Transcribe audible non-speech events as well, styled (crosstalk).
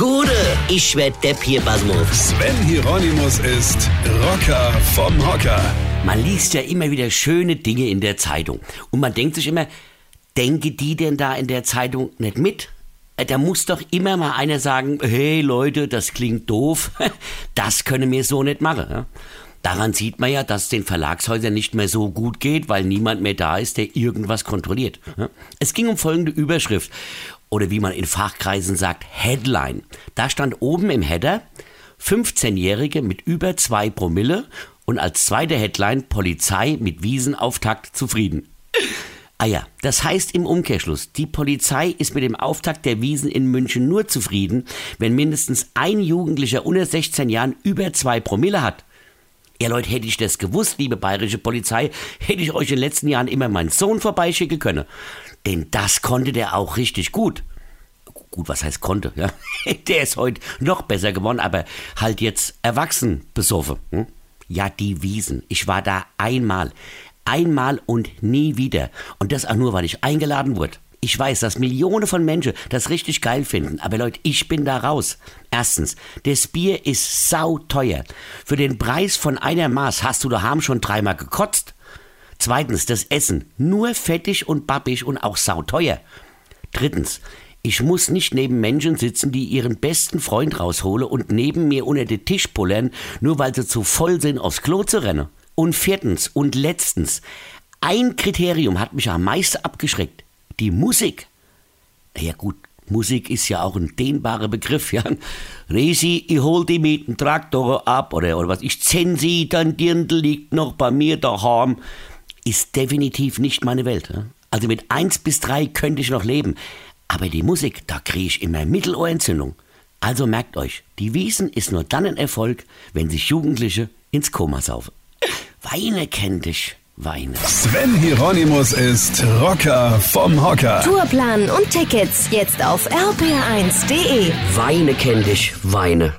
Gude, ich werd Depp hier, Basmus. Sven Hieronymus ist Rocker vom Hocker. Man liest ja immer wieder schöne Dinge in der Zeitung. Und man denkt sich immer, denke die denn da in der Zeitung nicht mit? Äh, Da muss doch immer mal einer sagen, hey Leute, das klingt doof. (laughs) Das könne mir so nicht machen. Daran sieht man ja, dass es den Verlagshäusern nicht mehr so gut geht, weil niemand mehr da ist, der irgendwas kontrolliert. Es ging um folgende Überschrift. Oder wie man in Fachkreisen sagt, Headline. Da stand oben im Header, 15-Jährige mit über zwei Promille und als zweite Headline Polizei mit Wiesenauftakt zufrieden. Ah ja, das heißt im Umkehrschluss, die Polizei ist mit dem Auftakt der Wiesen in München nur zufrieden, wenn mindestens ein Jugendlicher unter 16 Jahren über zwei Promille hat. Ja Leute, hätte ich das gewusst, liebe bayerische Polizei, hätte ich euch in den letzten Jahren immer meinen Sohn vorbeischicken können. Denn das konnte der auch richtig gut. Gut, was heißt konnte, ja? (laughs) Der ist heute noch besser geworden, aber halt jetzt erwachsen besoffen. Hm? Ja, die Wiesen. Ich war da einmal. Einmal und nie wieder. Und das auch nur, weil ich eingeladen wurde. Ich weiß, dass Millionen von Menschen das richtig geil finden, aber Leute, ich bin da raus. Erstens, das Bier ist sauteuer. Für den Preis von einer Maß hast du daheim schon dreimal gekotzt. Zweitens, das Essen. Nur fettig und babbig und auch sauteuer. Drittens, ich muss nicht neben Menschen sitzen, die ihren besten Freund raushole und neben mir unter den Tisch pullern, nur weil sie zu voll sind, aufs Klo zu rennen. Und viertens und letztens, ein Kriterium hat mich am meisten abgeschreckt. Die Musik. Ja gut, Musik ist ja auch ein dehnbarer Begriff, ja. (laughs) Resi, ich hol die mit dem Traktor ab oder, oder was. Ich zenn sie, dein Dirndl liegt noch bei mir daheim. Ist definitiv nicht meine Welt. Ja? Also mit eins bis drei könnte ich noch leben. Aber die Musik, da kriege ich immer Mittelohrentzündung. Also merkt euch, die Wiesen ist nur dann ein Erfolg, wenn sich Jugendliche ins Koma saufen. Weine kennt dich, Weine. Sven Hieronymus ist Rocker vom Hocker. Tourplan und Tickets jetzt auf rpr1.de. Weine kennt dich, Weine.